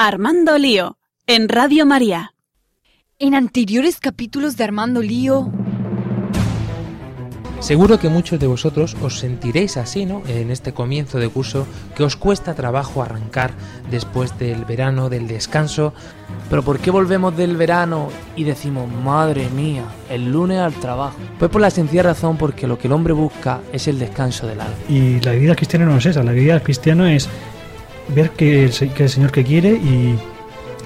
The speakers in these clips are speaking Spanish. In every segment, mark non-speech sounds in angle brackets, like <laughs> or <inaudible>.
Armando Lío, en Radio María. En anteriores capítulos de Armando Lío... Seguro que muchos de vosotros os sentiréis así, ¿no? En este comienzo de curso, que os cuesta trabajo arrancar después del verano, del descanso. Pero ¿por qué volvemos del verano y decimos, madre mía, el lunes al trabajo? Pues por la sencilla razón porque lo que el hombre busca es el descanso del alma. Y la vida cristiana no es esa, la vida cristiana es ver que el, que el Señor que quiere y,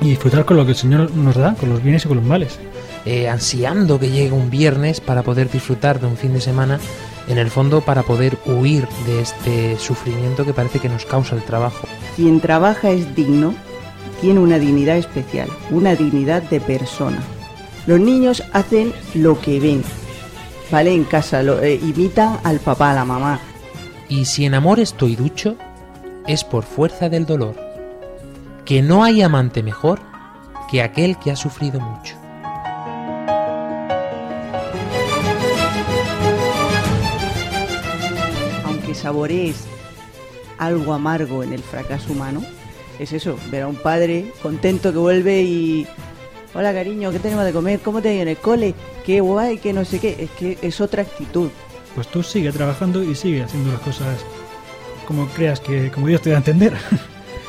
y disfrutar con lo que el Señor nos da, con los bienes y con los males. eh, ansiando que llegue un viernes para poder disfrutar de un fin de semana, en el fondo para poder huir de este sufrimiento que parece que nos causa el trabajo. Quien trabaja es digno, tiene una dignidad especial, una dignidad de persona. Los niños hacen lo que ven, ¿vale? En casa, lo, eh, imitan al papá, a la mamá. Y si en amor estoy ducho, es por fuerza del dolor, que no hay amante mejor que aquel que ha sufrido mucho. Aunque saborees algo amargo en el fracaso humano, es eso, ver a un padre contento que vuelve y... Hola cariño, ¿qué tenemos de comer? ¿Cómo te ha ido en el cole? Qué guay, que no sé qué. Es que es otra actitud. Pues tú sigue trabajando y sigue haciendo las cosas como creas que, como Dios te da a entender,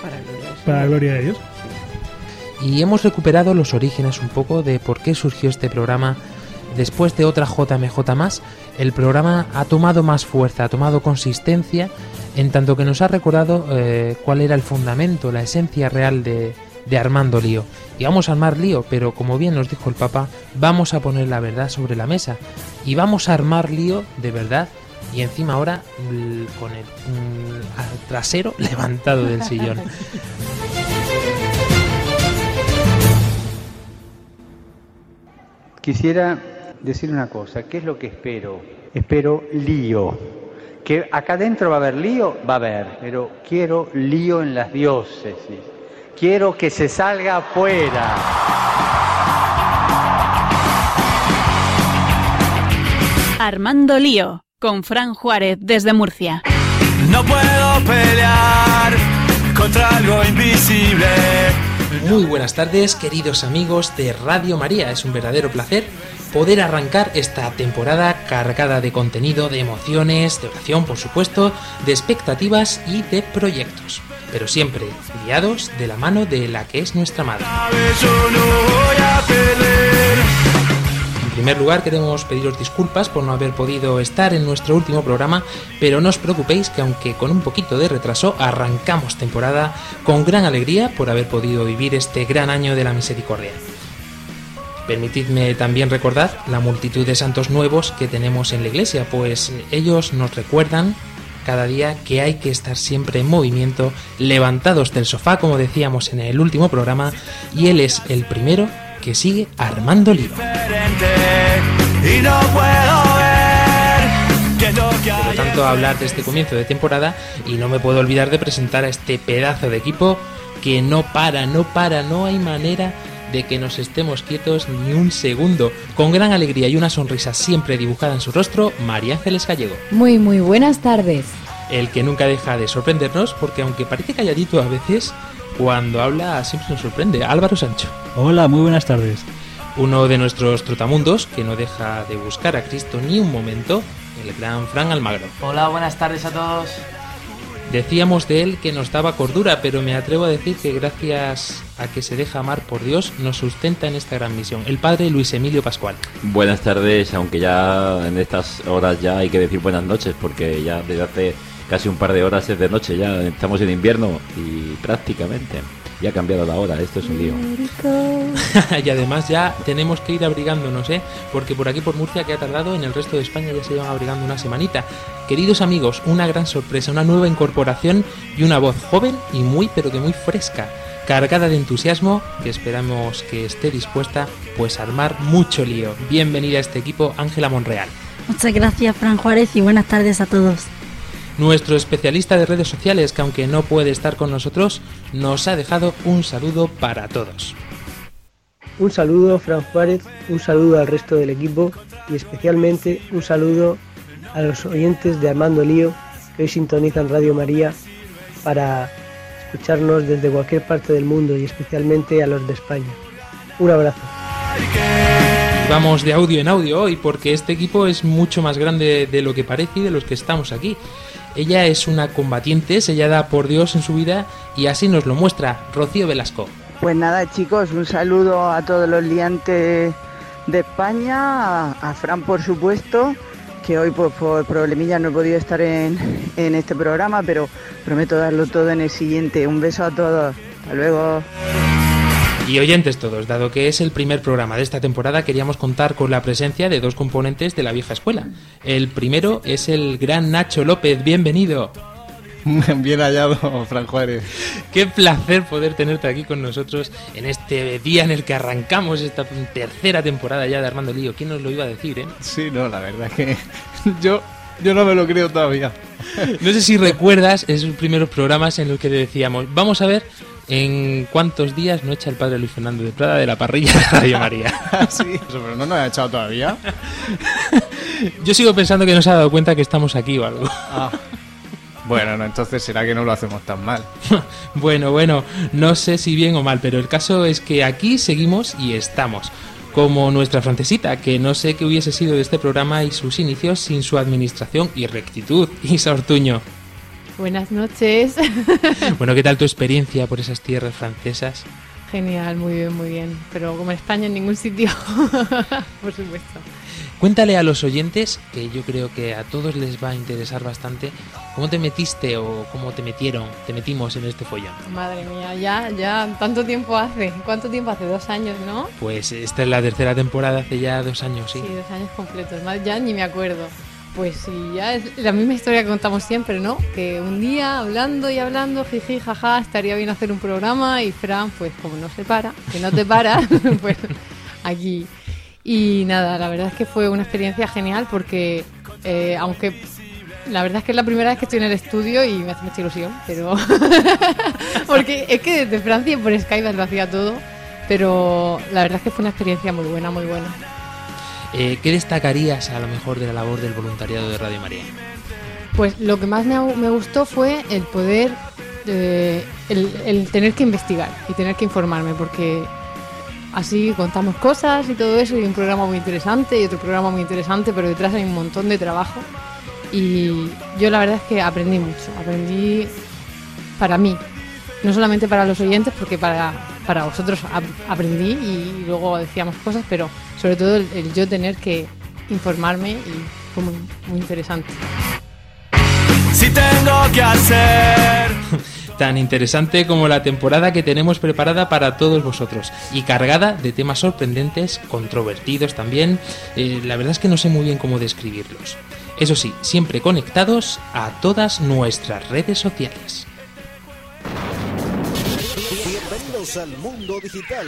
Para gloria para la gloria de Dios. Y hemos recuperado los orígenes un poco de por qué surgió este programa. Después de otra JMJ más, el programa ha tomado más fuerza, ha tomado consistencia, en tanto que nos ha recordado eh, cuál era el fundamento, la esencia real de, de Armando Lío. Y vamos a armar lío, pero como bien nos dijo el Papa, vamos a poner la verdad sobre la mesa. Y vamos a armar lío de verdad. Y encima ahora l- con el mm, trasero <laughs> levantado del sillón. Quisiera decir una cosa, ¿qué es lo que espero? Espero lío. Que acá adentro va a haber lío, va a haber, pero quiero lío en las diócesis. Quiero que se salga afuera. Armando Lío, con Fran Juárez desde Murcia. No puedo pelear contra algo invisible. Muy buenas tardes, queridos amigos de Radio María. Es un verdadero placer poder arrancar esta temporada cargada de contenido, de emociones, de oración, por supuesto, de expectativas y de proyectos. Pero siempre guiados de la mano de la que es nuestra madre. Yo no voy a perder. En primer lugar, queremos pediros disculpas por no haber podido estar en nuestro último programa, pero no os preocupéis que aunque con un poquito de retraso, arrancamos temporada con gran alegría por haber podido vivir este gran año de la misericordia. Permitidme también recordar la multitud de santos nuevos que tenemos en la iglesia, pues ellos nos recuerdan cada día que hay que estar siempre en movimiento, levantados del sofá, como decíamos en el último programa, y él es el primero que sigue armando lío. Por lo tanto, hablar de este comienzo de temporada y no me puedo olvidar de presentar a este pedazo de equipo que no para, no para, no hay manera de que nos estemos quietos ni un segundo. Con gran alegría y una sonrisa siempre dibujada en su rostro, María Ángeles Gallego. Muy, muy buenas tardes. El que nunca deja de sorprendernos porque aunque parece calladito a veces, cuando habla siempre nos sorprende. Álvaro Sancho. Hola, muy buenas tardes. Uno de nuestros trotamundos que no deja de buscar a Cristo ni un momento, el gran Fran Almagro. Hola, buenas tardes a todos. Decíamos de él que nos daba cordura, pero me atrevo a decir que gracias a que se deja amar por Dios, nos sustenta en esta gran misión. El padre Luis Emilio Pascual. Buenas tardes, aunque ya en estas horas ya hay que decir buenas noches, porque ya desde hace casi un par de horas es de noche, ya estamos en invierno y prácticamente ya ha cambiado la hora, esto es un lío. <laughs> y además ya tenemos que ir abrigándonos, ¿eh? Porque por aquí por Murcia que ha tardado, en el resto de España ya se llevan abrigando una semanita. Queridos amigos, una gran sorpresa, una nueva incorporación y una voz joven y muy pero que muy fresca, cargada de entusiasmo, que esperamos que esté dispuesta pues a armar mucho lío. Bienvenida a este equipo, Ángela Monreal. Muchas gracias, Fran Juárez, y buenas tardes a todos. Nuestro especialista de redes sociales, que aunque no puede estar con nosotros, nos ha dejado un saludo para todos. Un saludo, Fran Juárez, un saludo al resto del equipo y especialmente un saludo a los oyentes de Armando Lío que hoy sintonizan Radio María para escucharnos desde cualquier parte del mundo y especialmente a los de España. Un abrazo. Vamos de audio en audio hoy porque este equipo es mucho más grande de lo que parece y de los que estamos aquí. Ella es una combatiente sellada por Dios en su vida y así nos lo muestra Rocío Velasco. Pues nada, chicos, un saludo a todos los liantes de España, a, Fran por supuesto, que hoy pues, por problemillas no he podido estar en, en este programa, pero prometo darlo todo en el siguiente. Un beso a todos. Hasta luego. Y oyentes todos, dado que es el primer programa de esta temporada, queríamos contar con la presencia de dos componentes de la vieja escuela. El primero es el gran Nacho López, bienvenido. <laughs> Bien hallado, Fran Juárez. Qué placer poder tenerte aquí con nosotros en este día en el que arrancamos esta tercera temporada ya de Armando Lío. ¿Quién nos lo iba a decir, eh? Sí, no, la verdad es que <laughs> yo, yo no me lo creo todavía. No sé si recuerdas esos primeros programas en los que decíamos, vamos a ver en cuántos días no echa el padre Luis Fernando de Prada de la parrilla de Radio María. <laughs> sí, pero no nos ha echado todavía. Yo sigo pensando que no se ha dado cuenta que estamos aquí o algo. Ah. Bueno, no, entonces será que no lo hacemos tan mal. <laughs> bueno, bueno, no sé si bien o mal, pero el caso es que aquí seguimos y estamos. Como nuestra francesita, que no sé qué hubiese sido de este programa y sus inicios sin su administración y rectitud. Isa Ortuño. Buenas noches. <laughs> Bueno, ¿qué tal tu experiencia por esas tierras francesas? Genial, muy bien, muy bien. Pero como en España en ningún sitio, <laughs> por supuesto. Cuéntale a los oyentes, que yo creo que a todos les va a interesar bastante, cómo te metiste o cómo te metieron, te metimos en este follón. Madre mía, ya, ya, tanto tiempo hace. ¿Cuánto tiempo hace? Dos años, ¿no? Pues esta es la tercera temporada, hace ya dos años, sí. Sí, dos años completos. Ya ni me acuerdo. Pues sí, ya es la misma historia que contamos siempre, ¿no? Que un día hablando y hablando, jiji, jaja, estaría bien hacer un programa y Fran, pues como no se para, que no te para, <laughs> pues aquí. Y nada, la verdad es que fue una experiencia genial porque eh, aunque la verdad es que es la primera vez que estoy en el estudio y me hace mucha ilusión, pero <laughs> porque es que desde Francia por Skype lo hacía todo, pero la verdad es que fue una experiencia muy buena, muy buena. Eh, ¿Qué destacarías a lo mejor de la labor del voluntariado de Radio María? Pues lo que más me, gustó fue el poder, eh, el, el tener que investigar y tener que informarme, porque así contamos cosas y todo eso, y un programa muy interesante y otro programa muy interesante, pero detrás hay un montón de trabajo. Y yo la verdad es que aprendí mucho, aprendí para mí, no solamente para los oyentes, porque para, para vosotros ap- aprendí y luego decíamos cosas, pero sobre todo el, el yo tener que informarme y fue muy, muy interesante. Si tengo que hacer <laughs> Tan interesante como la temporada que tenemos preparada para todos vosotros y cargada de temas sorprendentes, controvertidos también. Eh, la verdad es que no sé muy bien cómo describirlos. Eso sí, siempre conectados a todas nuestras redes sociales. Bienvenidos al mundo digital.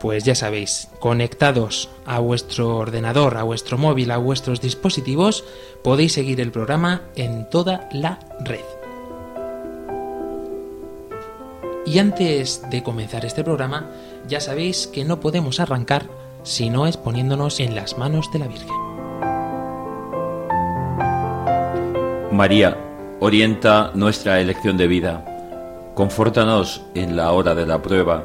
Pues ya sabéis, conectados a vuestro ordenador, a vuestro móvil, a vuestros dispositivos, podéis seguir el programa en toda la red. Y antes de comenzar este programa, ya sabéis que no podemos arrancar si no es poniéndonos en las manos de la Virgen. María, orienta nuestra elección de vida. Confórtanos en la hora de la prueba,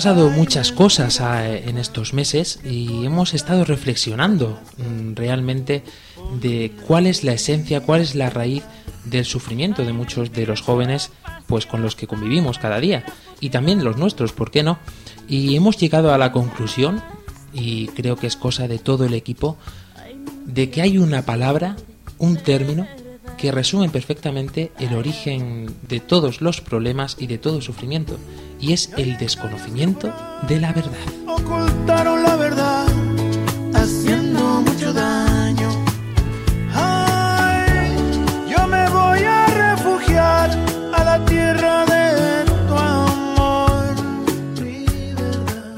Pasado muchas cosas ah, en estos meses y hemos estado reflexionando mm, realmente de cuál es la esencia, cuál es la raíz del sufrimiento de muchos de los jóvenes pues con los que convivimos cada día y también los nuestros, ¿por qué no? Y hemos llegado a la conclusión y creo que es cosa de todo el equipo de que hay una palabra, un término que resume perfectamente el origen de todos los problemas y de todo sufrimiento, y es el desconocimiento de la verdad. Ocultaron la verdad, haciendo mucho daño. Ay, yo me voy a refugiar a la tierra de tu amor. Mi verdad,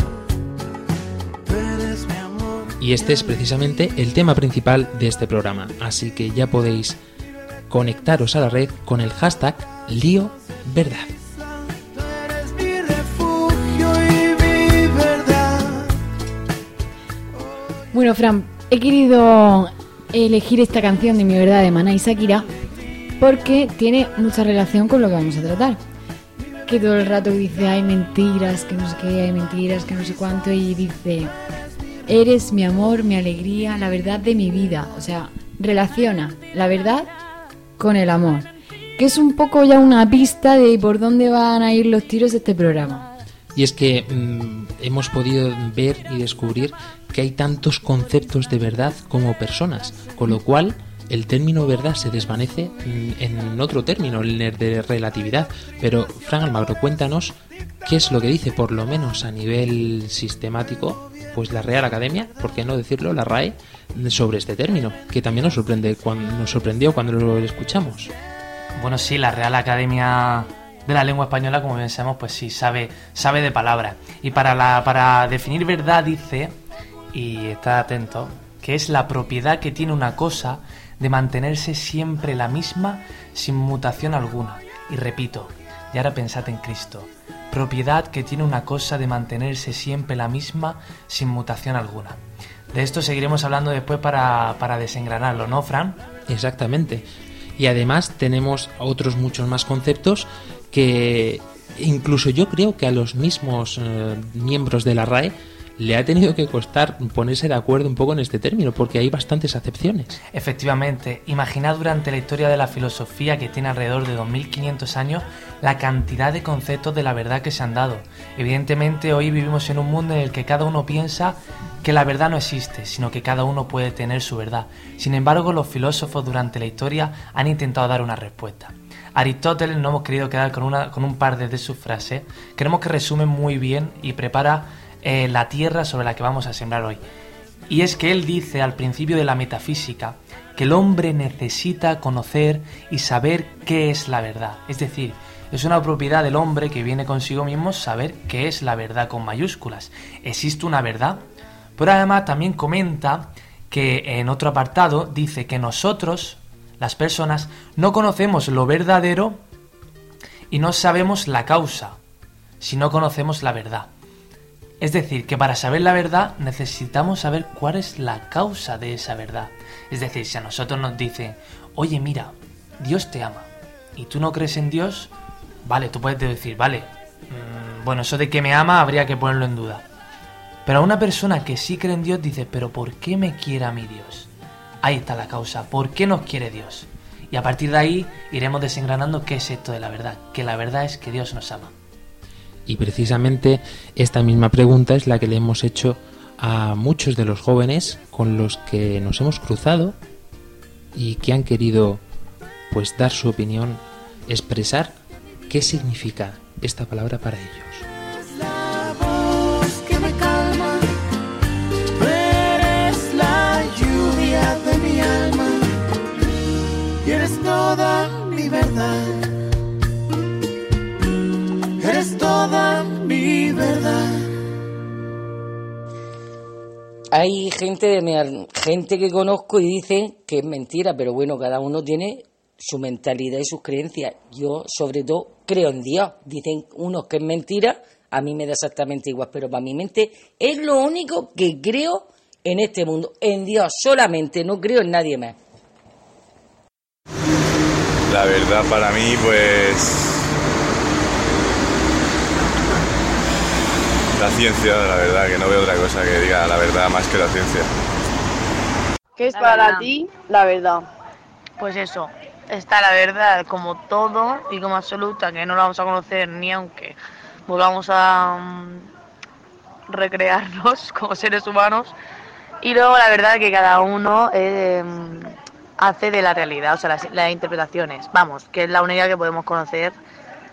tú eres mi amor. Y este es precisamente el tema principal de este programa, así que ya podéis conectaros a la red con el hashtag lío Bueno, Fran, he querido elegir esta canción de Mi Verdad de Maná y Shakira porque tiene mucha relación con lo que vamos a tratar. Que todo el rato dice, hay mentiras, que no sé qué, hay mentiras, que no sé cuánto, y dice, eres mi amor, mi alegría, la verdad de mi vida. O sea, relaciona la verdad con el amor. Que es un poco ya una pista de por dónde van a ir los tiros de este programa. Y es que mm, hemos podido ver y descubrir que hay tantos conceptos de verdad como personas, con lo cual el término verdad se desvanece mm, en otro término, el de relatividad. Pero, Fran Almagro, cuéntanos qué es lo que dice, por lo menos a nivel sistemático, pues la Real Academia, por qué no decirlo, la RAE, sobre este término, que también nos sorprende cuando nos sorprendió cuando lo escuchamos. Bueno, sí, la Real Academia de la Lengua Española, como bien sabemos, pues sí, sabe, sabe de palabras. Y para, la, para definir verdad dice, y está atento, que es la propiedad que tiene una cosa de mantenerse siempre la misma sin mutación alguna. Y repito, y ahora pensad en Cristo, propiedad que tiene una cosa de mantenerse siempre la misma sin mutación alguna. De esto seguiremos hablando después para, para desengranarlo, ¿no, Fran? Exactamente. Y además tenemos otros muchos más conceptos que incluso yo creo que a los mismos eh, miembros de la RAE le ha tenido que costar ponerse de acuerdo un poco en este término, porque hay bastantes acepciones. Efectivamente, imaginad durante la historia de la filosofía que tiene alrededor de 2500 años la cantidad de conceptos de la verdad que se han dado. Evidentemente hoy vivimos en un mundo en el que cada uno piensa que la verdad no existe, sino que cada uno puede tener su verdad. Sin embargo, los filósofos durante la historia han intentado dar una respuesta. Aristóteles no hemos querido quedar con, una, con un par de sus frases, queremos que resumen muy bien y prepara eh, la tierra sobre la que vamos a sembrar hoy. Y es que él dice al principio de la metafísica que el hombre necesita conocer y saber qué es la verdad. Es decir, es una propiedad del hombre que viene consigo mismo saber qué es la verdad con mayúsculas. ¿Existe una verdad? Pero además también comenta que en otro apartado dice que nosotros, las personas, no conocemos lo verdadero y no sabemos la causa, si no conocemos la verdad. Es decir, que para saber la verdad necesitamos saber cuál es la causa de esa verdad. Es decir, si a nosotros nos dicen, oye mira, Dios te ama, y tú no crees en Dios, vale, tú puedes decir, vale, mmm, bueno, eso de que me ama habría que ponerlo en duda. Pero a una persona que sí cree en Dios dice, pero ¿por qué me quiere a mi Dios? Ahí está la causa, ¿por qué nos quiere Dios? Y a partir de ahí iremos desengranando qué es esto de la verdad, que la verdad es que Dios nos ama. Y precisamente esta misma pregunta es la que le hemos hecho a muchos de los jóvenes con los que nos hemos cruzado y que han querido pues dar su opinión, expresar qué significa esta palabra para ellos. Toda mi verdad. Eres toda mi verdad. Hay gente, de gente que conozco y dicen que es mentira, pero bueno, cada uno tiene su mentalidad y sus creencias. Yo, sobre todo, creo en Dios. Dicen unos que es mentira, a mí me da exactamente igual, pero para mi mente es lo único que creo en este mundo. En Dios solamente, no creo en nadie más. La verdad para mí, pues... La ciencia, la verdad, que no veo otra cosa que diga la verdad más que la ciencia. ¿Qué es La para verdad. ti la verdad? Pues eso, está la verdad como todo y como absoluta, que no la vamos a conocer ni aunque volvamos a mm, recrearnos <laughs> como seres humanos. Y luego la verdad que cada uno eh, hace de la realidad, o sea, las, las interpretaciones. Vamos, que es la única que podemos conocer,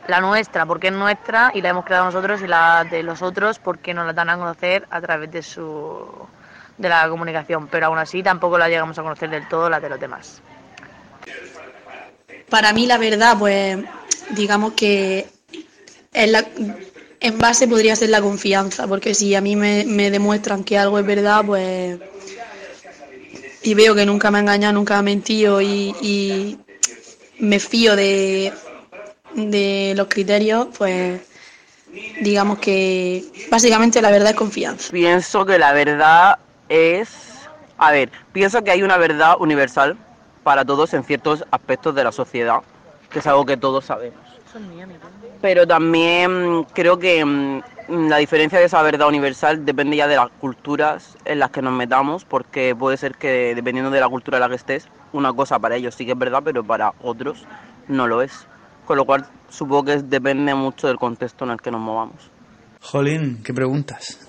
la nuestra, porque es nuestra y la hemos creado nosotros, y la de los otros, porque nos la dan a conocer a través de su de la comunicación. Pero aún así tampoco la llegamos a conocer del todo la de los demás. Para mí la verdad, pues digamos que es la- en base podría ser la confianza, porque si a mí me, me demuestran que algo es verdad, pues y veo que nunca me ha engañado, nunca me ha mentido y, y me fío de, de los criterios, pues digamos que básicamente la verdad es confianza. Pienso que la verdad es... A ver, pienso que hay una verdad universal para todos en ciertos aspectos de la sociedad, que es algo que todos sabemos. Pero también creo que mm, la diferencia de esa verdad universal depende ya de las culturas en las que nos metamos, porque puede ser que dependiendo de la cultura en la que estés, una cosa para ellos sí que es verdad, pero para otros no lo es. Con lo cual supongo que depende mucho del contexto en el que nos movamos. Jolín, ¿qué preguntas?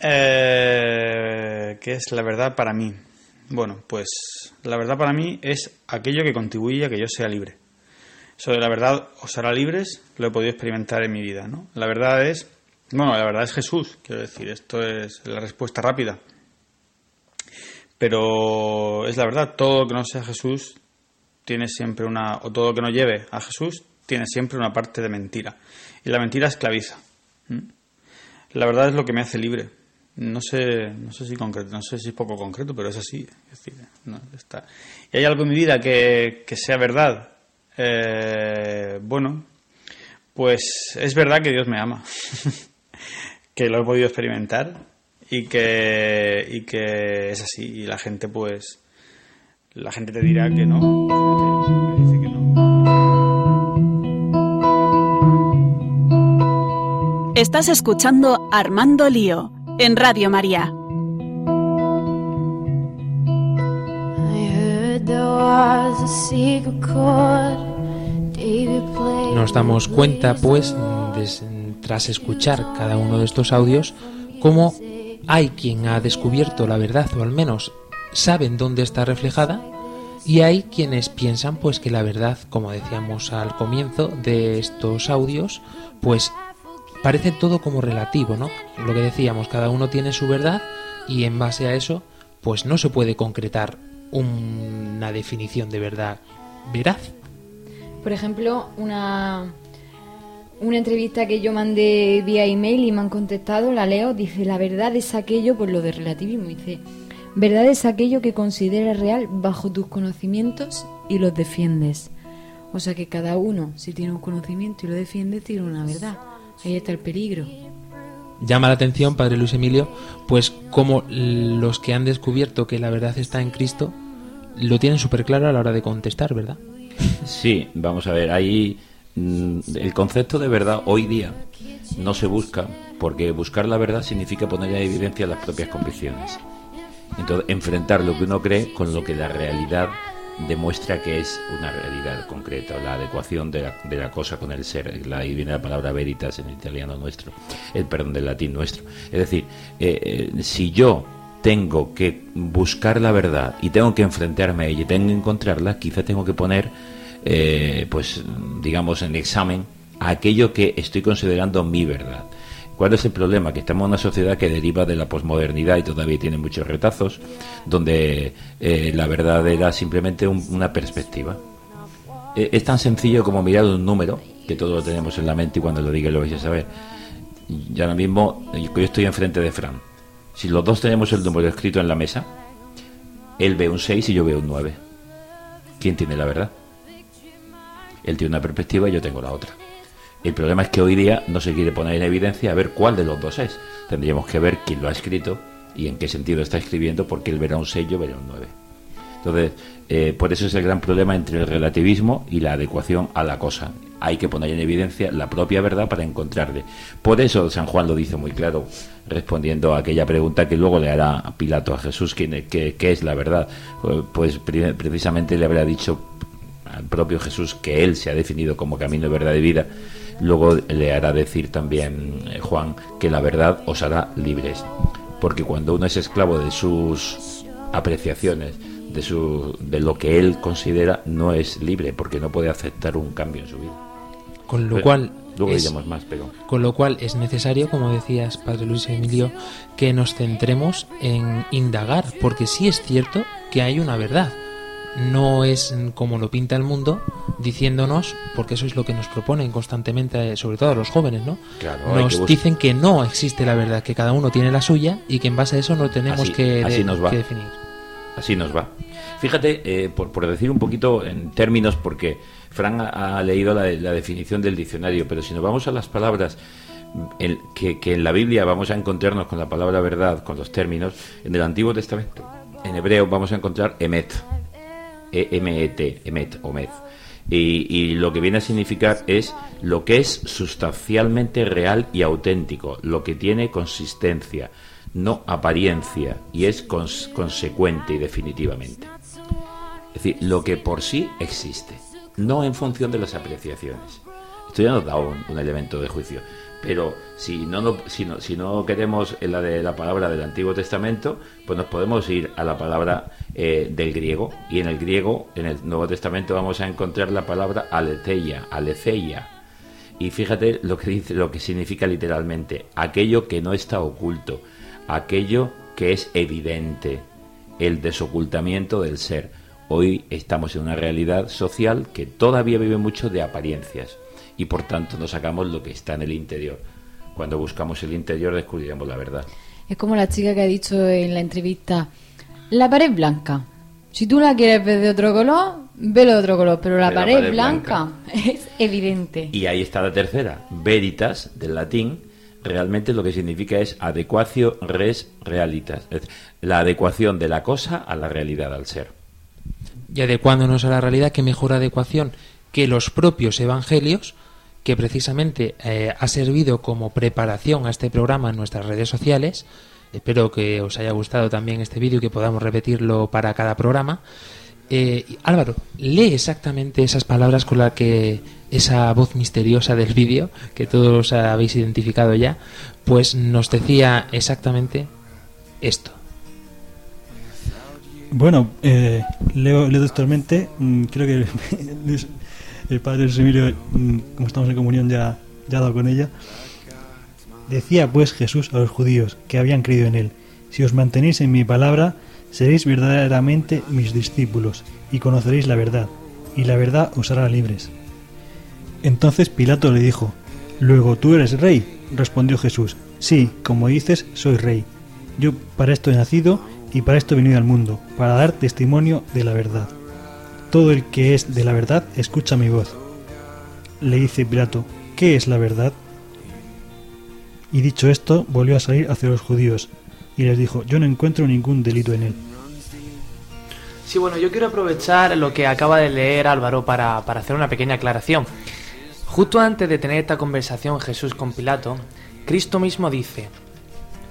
Eh, ¿Qué es la verdad para mí? Bueno, pues la verdad para mí es aquello que contribuye a que yo sea libre. De la verdad os hará libres, lo he podido experimentar en mi vida, ¿no? La verdad es, bueno, la verdad es Jesús, quiero decir, esto es la respuesta rápida. Pero es la verdad, todo que no sea Jesús tiene siempre una, o todo lo que no lleve a Jesús tiene siempre una parte de mentira. Y la mentira esclaviza. ¿Mm? La verdad es lo que me hace libre. No sé, no sé si concreto, no sé si es poco concreto, pero es así. Es decir, no, está. Y hay algo en mi vida que, que sea verdad. Eh, bueno, pues es verdad que Dios me ama, <laughs> que lo he podido experimentar y que, y que es así. Y la gente, pues, la gente te dirá que no. que me dice que Estás escuchando Armando Lío en Radio María. Nos damos cuenta, pues, tras escuchar cada uno de estos audios, cómo hay quien ha descubierto la verdad, o al menos saben dónde está reflejada, y hay quienes piensan, pues, que la verdad, como decíamos al comienzo de estos audios, pues parece todo como relativo, ¿no? Lo que decíamos, cada uno tiene su verdad y en base a eso, pues no se puede concretar una definición de verdad veraz. Por ejemplo, una, una entrevista que yo mandé vía email y me han contestado, la leo, dice, la verdad es aquello, por lo de relativismo, dice, verdad es aquello que consideras real bajo tus conocimientos y los defiendes. O sea que cada uno, si tiene un conocimiento y lo defiende, tiene una verdad. Ahí está el peligro. Llama la atención, Padre Luis Emilio, pues como los que han descubierto que la verdad está en Cristo lo tienen súper claro a la hora de contestar, ¿verdad? Sí, vamos a ver, ahí el concepto de verdad hoy día no se busca porque buscar la verdad significa poner en evidencia las propias convicciones. Entonces, enfrentar lo que uno cree con lo que la realidad demuestra que es una realidad concreta, la adecuación de la, de la cosa con el ser. La, ahí viene la palabra veritas en el italiano nuestro, el perdón del latín nuestro. Es decir, eh, eh, si yo tengo que buscar la verdad y tengo que enfrentarme a ella y tengo que encontrarla, quizá tengo que poner, eh, pues, digamos, en examen aquello que estoy considerando mi verdad. ¿Cuál es el problema? Que estamos en una sociedad que deriva de la posmodernidad y todavía tiene muchos retazos, donde eh, la verdad era simplemente un- una perspectiva. Eh, es tan sencillo como mirar un número, que todos lo tenemos en la mente y cuando lo diga lo vais a saber. Y ahora mismo yo estoy enfrente de Fran. Si los dos tenemos el número escrito en la mesa, él ve un 6 y yo veo un 9. ¿Quién tiene la verdad? Él tiene una perspectiva y yo tengo la otra. El problema es que hoy día no se quiere poner en evidencia a ver cuál de los dos es. Tendríamos que ver quién lo ha escrito y en qué sentido está escribiendo, porque él verá un 6 yo veré un 9. Entonces, eh, por eso es el gran problema entre el relativismo y la adecuación a la cosa. Hay que poner en evidencia la propia verdad para encontrarle. Por eso San Juan lo dice muy claro, respondiendo a aquella pregunta que luego le hará Pilato a Jesús, ¿quién, es- qué, qué es la verdad? Pues pre- precisamente le habrá dicho al propio Jesús que él se ha definido como camino, verdad y vida. Luego le hará decir también eh, Juan que la verdad os hará libres. Porque cuando uno es esclavo de sus apreciaciones, de, su, de lo que él considera, no es libre, porque no puede aceptar un cambio en su vida. Con lo Pero cual Luego es- diremos más, pero... Con lo cual es necesario, como decías, Padre Luis Emilio, que nos centremos en indagar, porque sí es cierto que hay una verdad. No es como lo pinta el mundo, diciéndonos, porque eso es lo que nos proponen constantemente, eh, sobre todo a los jóvenes, ¿no? Claro, hay que nos dicen que no existe la verdad, que cada uno tiene la suya y que en base a eso no tenemos Así- que, así de- nos va. que definir. Así nos va. Fíjate, eh, por, por decir un poquito en términos, porque Fran ha, ha leído la, la definición del diccionario, pero si nos vamos a las palabras el- que, que en la Biblia vamos a encontrarnos con la palabra verdad, con los términos, en el Antiguo Testamento, en hebreo vamos a encontrar emet, E-M-E-T, emet o med. Y, y lo que viene a significar es lo que es sustancialmente real y auténtico, lo que tiene consistencia, no apariencia, y es cons- consecuente y definitivamente. Es decir, lo que por sí existe, no en función de las apreciaciones. Esto ya nos da un elemento de juicio. Pero si no, no- si no, si no queremos la de la palabra del Antiguo Testamento, pues nos podemos ir a la palabra eh, del griego. Y en el griego, en el Nuevo Testamento, vamos a encontrar la palabra aletheia, aletheia. Y fíjate lo que dice, lo que significa literalmente, aquello que no está oculto, aquello que es evidente, el desocultamiento del ser. Hoy estamos en una realidad social que todavía vive mucho de apariencias y por tanto no sacamos lo que está en el interior. Cuando buscamos el interior descubriremos la verdad. Es como la chica que ha dicho en la entrevista, la pared blanca. Si tú la quieres ver de otro color, velo de otro color, pero la pared, pared blanca, <laughs> es evidente. Y ahí está la tercera, veritas, del latín, realmente lo que significa es adecuatio res realitas, es la adecuación de la cosa a la realidad, al ser. y adecuándonos a la realidad, qué mejor adecuación que los propios evangelios, que precisamente eh, ha servido como preparación a este programa en nuestras redes sociales. Espero que os haya gustado también este vídeo y que podamos repetirlo para cada programa. Eh, Álvaro, lee exactamente esas palabras con las que esa voz misteriosa del vídeo, que todos habéis identificado ya, pues nos decía exactamente esto. Bueno, eh, leo, leo textualmente. mm, creo que <laughs> el padre Emilio, mm, como estamos en comunión, ya, ya ha dado con ella. Decía pues Jesús a los judíos que habían creído en él: Si os mantenéis en mi palabra, seréis verdaderamente mis discípulos y conoceréis la verdad, y la verdad os hará libres. Entonces Pilato le dijo: Luego tú eres rey. Respondió Jesús: Sí, como dices, soy rey. Yo para esto he nacido y para esto he venido al mundo, para dar testimonio de la verdad. Todo el que es de la verdad escucha mi voz. Le dice Pilato, ¿qué es la verdad? Y dicho esto, volvió a salir hacia los judíos y les dijo, yo no encuentro ningún delito en él. Sí, bueno, yo quiero aprovechar lo que acaba de leer Álvaro para, para hacer una pequeña aclaración. Justo antes de tener esta conversación Jesús con Pilato, Cristo mismo dice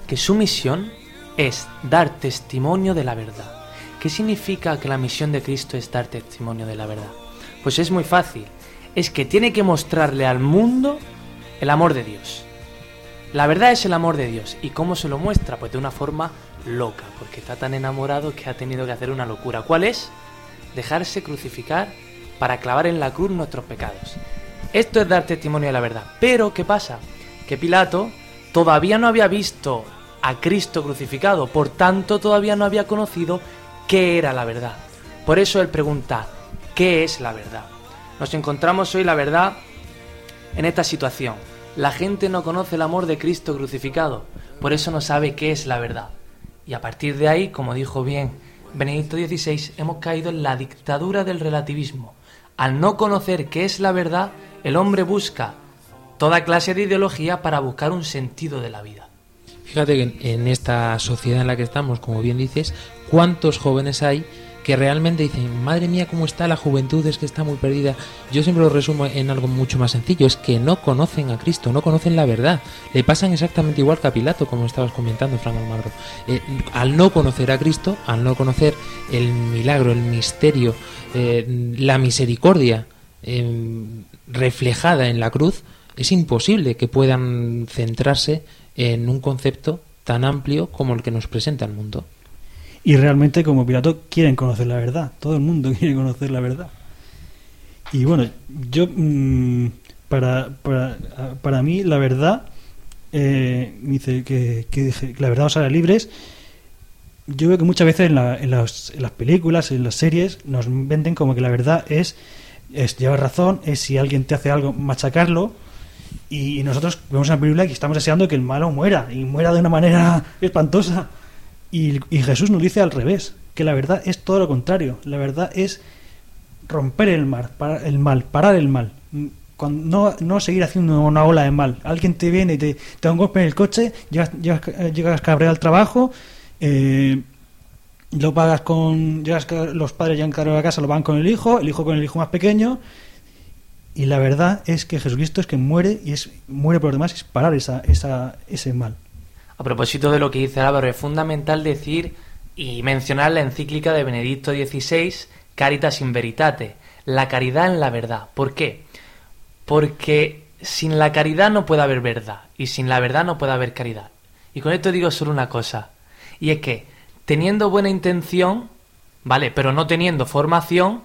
que su misión es dar testimonio de la verdad. ¿Qué significa que la misión de Cristo es dar testimonio de la verdad? Pues es muy fácil. Es que tiene que mostrarle al mundo el amor de Dios. La verdad es el amor de Dios. ¿Y cómo se lo muestra? Pues de una forma loca, porque está tan enamorado que ha tenido que hacer una locura. ¿Cuál es? Dejarse crucificar para clavar en la cruz nuestros pecados. Esto es dar testimonio de la verdad. Pero, ¿qué pasa? Que Pilato todavía no había visto a Cristo crucificado, por tanto todavía no había conocido qué era la verdad. Por eso él pregunta, ¿qué es la verdad? Nos encontramos hoy la verdad en esta situación. La gente no conoce el amor de Cristo crucificado, por eso no sabe qué es la verdad. Y a partir de ahí, como dijo bien Benedicto XVI, hemos caído en la dictadura del relativismo. Al no conocer qué es la verdad, el hombre busca toda clase de ideología para buscar un sentido de la vida. Fíjate que en- esta sociedad en la que estamos, como bien dices, cuántos jóvenes hay que realmente dicen, madre mía, cómo está la juventud, es que está muy perdida. Yo siempre lo resumo en algo mucho más sencillo, es que no conocen a Cristo, no conocen la verdad. Le pasan exactamente igual que a Pilato, como estabas comentando, Frank Almagro. Eh, al no conocer a Cristo, al no conocer el milagro, el misterio, eh, la misericordia eh, reflejada en la cruz, es imposible que puedan centrarse en un concepto tan amplio como el que nos presenta el mundo. Y realmente como Pilato quieren conocer la verdad, todo el mundo <laughs> quiere conocer la verdad. Y bueno, yo mm, para, para, para mí la verdad, eh, dice que, que la verdad os hará libres. Yo veo que muchas veces en, la- en las, en las películas, en las series, nos venden como que la verdad es, es llevar razón, es si alguien te hace algo, machacarlo. Y nosotros vemos una película y estamos deseando que el malo muera, y muera de una manera <laughs> espantosa. Y, Jesús nos dice al revés, que la verdad es todo lo contrario. La verdad es romper el mal, parar el mal, parar el mal. Mm, no, no seguir haciendo una ola de mal. Alguien te viene y te, da un golpe en el coche, llegas, llegas, cabreado al trabajo, eh, lo pagas con. Llegas, los padres llegan cabreados a casa, lo van con el hijo, el hijo con el hijo más pequeño. Y la verdad es que Jesucristo es que muere y es muere por lo demás, es parar esa, esa, ese mal. A propósito de lo que dice Álvaro, es fundamental decir y mencionar la encíclica de Benedicto XVI, Caritas in Veritate, la caridad en la verdad. ¿Por qué? Porque sin la caridad no puede haber verdad y sin la verdad no puede haber caridad. Y con esto digo solo una cosa, y es que teniendo buena intención, ¿vale? Pero no teniendo formación,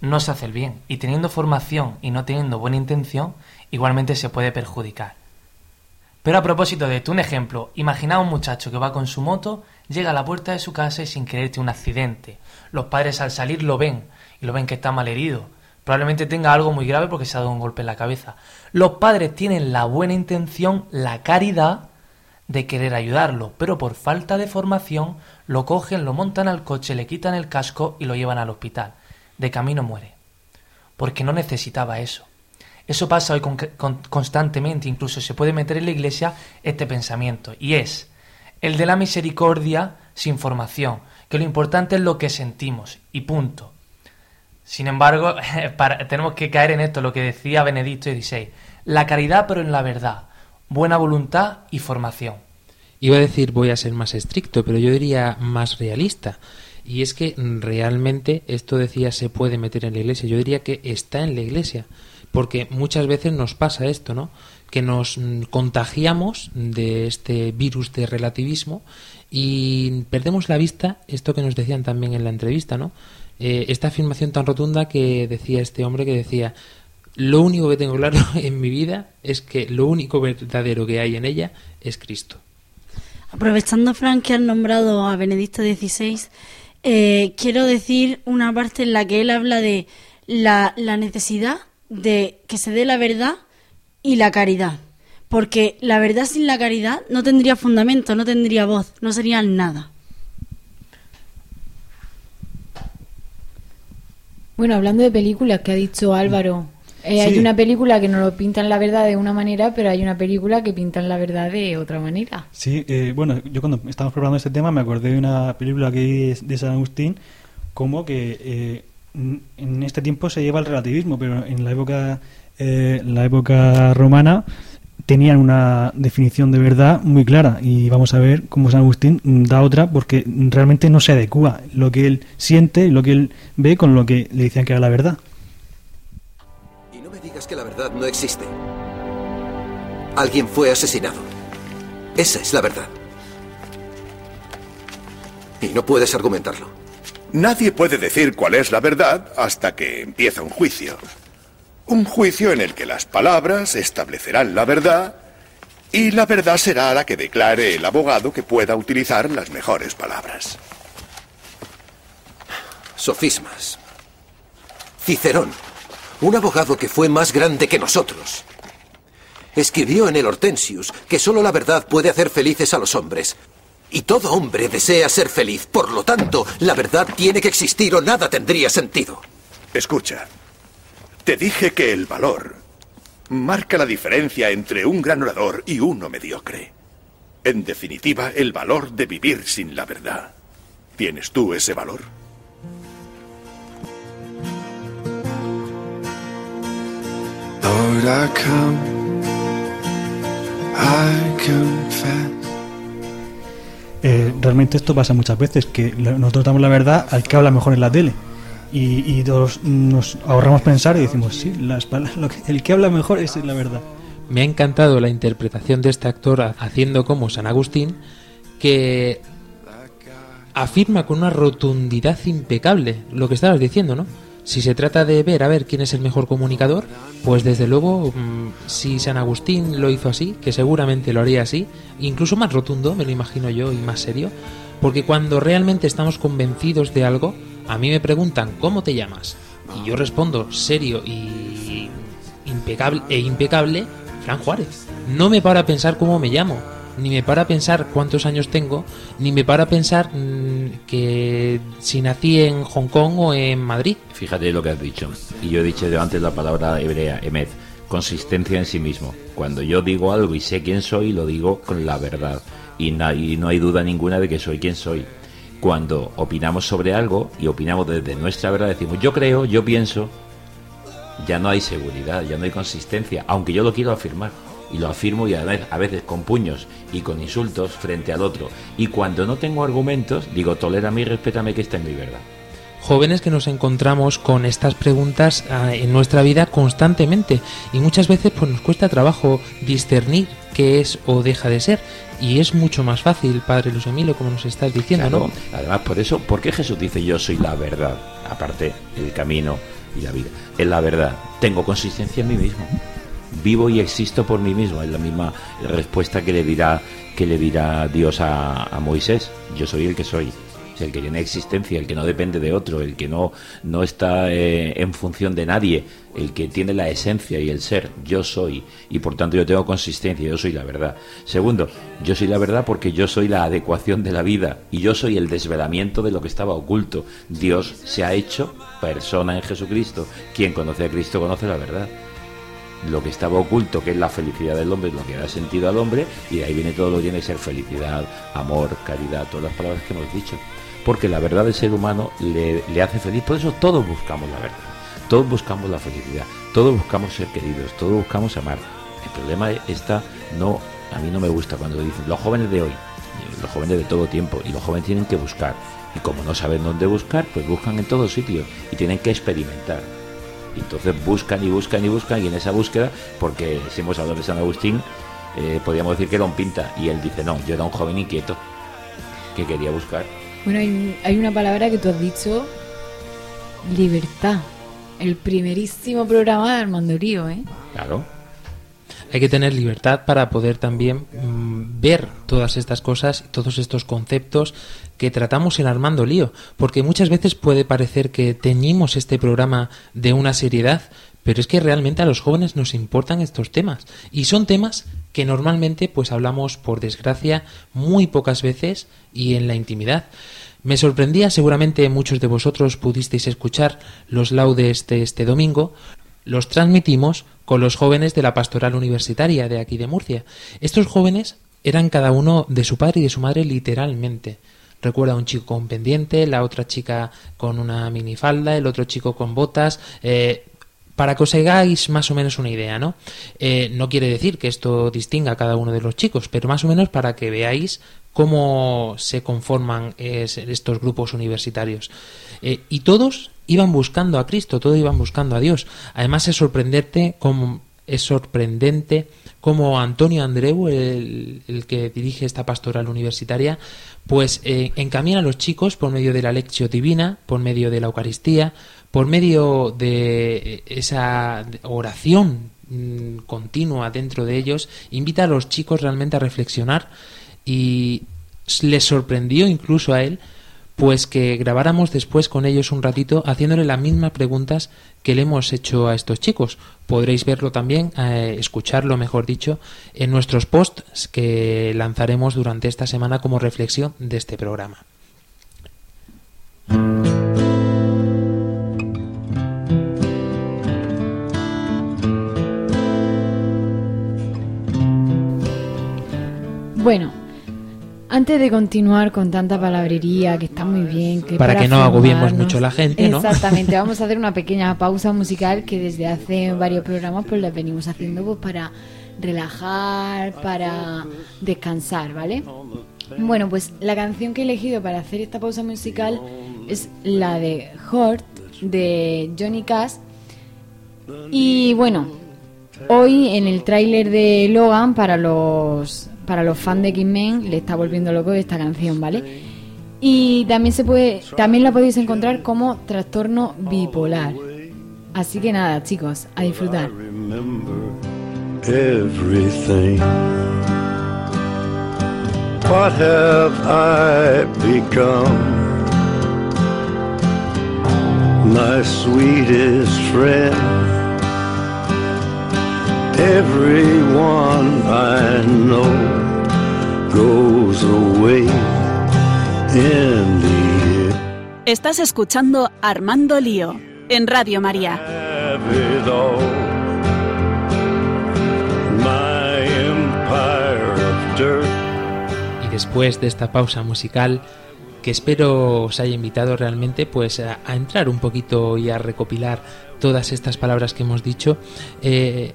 no se hace el bien. Y teniendo formación y no teniendo buena intención, igualmente se puede perjudicar. Pero a propósito de esto, un ejemplo. Imagina a un muchacho que va con su moto, llega a la puerta de su casa y sin querer un accidente. Los padres al salir lo ven y lo ven que está mal herido. Probablemente tenga algo muy grave porque se ha dado un golpe en la cabeza. Los padres tienen la buena intención, la caridad de querer ayudarlo, pero por falta de formación lo cogen, lo montan al coche, le quitan el casco y lo llevan al hospital. De camino muere. Porque no necesitaba eso. Eso pasa hoy con- con- constantemente, incluso se puede meter en la iglesia este pensamiento, y es el de la misericordia sin formación, que lo importante es lo que sentimos, y punto. Sin embargo, <laughs> tenemos que caer en esto, lo que decía Benedicto XVI, la caridad pero en la verdad, buena voluntad y formación. Iba a decir voy a ser más estricto, pero yo diría más realista. Y es que realmente esto decía se puede meter en la iglesia. Yo diría que está en la iglesia. Porque muchas veces nos pasa esto, ¿no? Que nos mm, contagiamos de este virus de relativismo y perdemos la vista, esto que nos decían también en la entrevista, ¿no? Eh, esta afirmación tan rotunda que decía este hombre que decía lo único que tengo claro <laughs> en mi vida es que lo único verdadero que hay en ella es Cristo. Aprovechando, Frank, que has nombrado a Benedicto XVI, eh, quiero decir una parte en la que él habla de la, la necesidad de que se dé la verdad y la caridad. Porque la verdad sin la caridad no tendría fundamento, no tendría voz, no sería nada. Bueno, hablando de películas que ha dicho Álvaro, eh, hay una película que nos lo pintan la verdad de una manera, pero hay una película que pintan la verdad de otra manera. Sí, eh, bueno, yo cuando estábamos preparando este tema me acordé de una película que vi de San Agustín, como que eh, en este tiempo se lleva el relativismo, pero en la época, eh, la época romana tenían una definición de verdad muy clara y vamos a ver cómo San Agustín da otra porque realmente no se adecua lo que él siente, lo que él ve con lo que le decían que era la verdad. Que la verdad no existe. Alguien fue asesinado. Esa es la verdad. Y no puedes argumentarlo. Nadie puede decir cuál es la verdad hasta que empieza un juicio. Un juicio en el que las palabras establecerán la verdad y la verdad será la que declare el abogado que pueda utilizar las mejores palabras. Sofismas. Cicerón, un abogado que fue más grande que nosotros, escribió en el Hortensius que solo la verdad puede hacer felices a los hombres. Y todo hombre desea ser feliz, por lo tanto, la verdad tiene que existir o nada tendría sentido. Escucha, te dije que el valor marca la diferencia entre un gran orador y uno mediocre. En definitiva, el valor de vivir sin la verdad. ¿Tienes tú ese valor? Lord, I come, I confess. Eh, realmente esto pasa muchas veces, que nosotros damos la verdad al que habla mejor en la tele. Y, y todos nos ahorramos pensar y decimos, sí, las pala- lo que- el que habla mejor es la verdad. Me ha encantado la interpretación de este actor ha- haciendo como San Agustín, que afirma con una rotundidad impecable lo que estabas diciendo, ¿no? Si se trata de ver a ver quién es el mejor comunicador, pues desde luego, mm, si San Agustín lo hizo así, que seguramente lo haría así, incluso más rotundo, me lo imagino yo, y más serio, porque cuando realmente estamos convencidos de algo, a mí me preguntan ¿cómo te llamas? Y yo respondo serio y impecable e impecable, Fran Juárez. No me para a pensar cómo me llamo, ni me para pensar cuántos años tengo, ni me para pensar mm, que si nací en Hong Kong o en Madrid. Fíjate lo que has dicho. Y yo he dicho antes la palabra hebrea, emet, consistencia en sí mismo. Cuando yo digo algo y sé quién soy, lo digo con la verdad. Y no hay duda ninguna de que soy quien soy. Cuando opinamos sobre algo y opinamos desde nuestra verdad, decimos yo creo, yo pienso, ya no hay seguridad, ya no hay consistencia, aunque yo lo quiero afirmar. Y lo afirmo y a veces, a veces con puños y con insultos frente al otro. Y cuando no tengo argumentos, digo, tolérame y respétame que esta es mi verdad. Jóvenes que nos encontramos con estas preguntas ah, en nuestra vida constantemente y muchas veces pues nos cuesta trabajo discernir qué es o deja de ser y es mucho más fácil, Padre Luis Emilio, como nos estás diciendo, Claro, ¿no? Además, por eso, ¿por qué Jesús dice yo soy la verdad? Aparte, el camino y la vida. Es la verdad. Tengo consistencia en mí mismo. Vivo y existo por mí mismo. Es la misma respuesta que le dirá, que le dirá Dios a, Moisés. Yo soy el que soy. El que tiene existencia, el que no depende de otro, el que no, no está eh, en función de nadie, el que tiene la esencia y el ser. Yo soy. Y por tanto yo tengo consistencia, yo soy la verdad. Segundo, yo soy la verdad porque yo soy la adecuación de la vida y yo soy el desvelamiento de lo que estaba oculto. Dios se ha hecho persona en Jesucristo. Quien conoce a Cristo conoce la verdad. Lo que estaba oculto, que es la felicidad del hombre, lo que da sentido al hombre, y de ahí viene todo lo que tiene que ser felicidad, amor, caridad, todas las palabras que hemos dicho. Porque la verdad del ser humano le, le hace feliz, por eso todos buscamos la verdad, todos buscamos la felicidad, todos buscamos ser queridos, todos buscamos amar. El problema está, no, a mí no me gusta cuando dicen los jóvenes de hoy, los jóvenes de todo tiempo, y los jóvenes tienen que buscar. Y como no saben dónde buscar, pues buscan en todos sitios y tienen que experimentar. Y entonces buscan y buscan y buscan y en esa búsqueda, porque si hemos hablado de San Agustín, eh, podríamos decir que era un pinta. Y él dice, no, yo era un joven inquieto que quería buscar. Bueno, hay, hay una palabra que tú has dicho, libertad. El primerísimo programa de Armando Lío, ¿eh? Claro. Hay que tener libertad para poder también mm, ver todas estas cosas todos estos conceptos que tratamos en Armando Lío, porque muchas veces puede parecer que teñimos este programa de una seriedad, pero es que realmente a los jóvenes nos importan estos temas y son temas que normalmente pues hablamos por desgracia muy pocas veces y en la intimidad. Me sorprendía, seguramente muchos de vosotros pudisteis escuchar los laudes de este domingo, los transmitimos con los jóvenes de la pastoral universitaria de aquí de Murcia. Estos jóvenes eran cada uno de su padre y de su madre literalmente. Recuerda un chico con pendiente, la otra chica con una minifalda, el otro chico con botas. eh, para que os hagáis más o menos una idea, ¿no? Eh, no quiere decir que esto distinga a cada uno de los chicos, pero más o menos para que veáis cómo se conforman es- estos grupos universitarios. Eh, y todos iban buscando a Cristo, todos iban buscando a Dios. Además es sorprenderte cómo es sorprendente cómo Antonio Andreu, el, el que dirige esta pastoral universitaria, pues eh, encamina a los chicos por medio de la lección divina, por medio de la Eucaristía, por medio de esa oración mm, continua dentro de ellos, invita a los chicos realmente a reflexionar y les sorprendió incluso a él pues que grabáramos después con ellos un ratito haciéndole las mismas preguntas que le hemos hecho a estos chicos. Podréis verlo también, eh, escucharlo mejor dicho, en nuestros posts que lanzaremos durante esta semana como reflexión de este programa. Bueno, Antes de continuar con tanta palabrería, que está muy bien, que Para que no agobiemos mucho la gente, ¿no? Exactamente, <laughs> vamos a hacer una pequeña pausa musical que desde hace varios programas pues la venimos haciendo pues para relajar, para descansar, ¿vale? Bueno, pues la canción que he elegido para hacer esta pausa musical es la de Hurt de Johnny Cash. Y bueno, hoy en el tráiler de Logan para los para los fans de X-Men le está volviendo loco esta canción, ¿vale? Y también se puede también la podéis encontrar como trastorno bipolar. Así que nada, chicos, a disfrutar. everything. What have I become? My sweetest friend. Everyone I know goes away in the end. Estás escuchando Armando Lío en Radio María. Y después de esta pausa musical, que espero os haya invitado realmente pues a, a entrar un poquito y a recopilar todas estas palabras que hemos dicho, eh,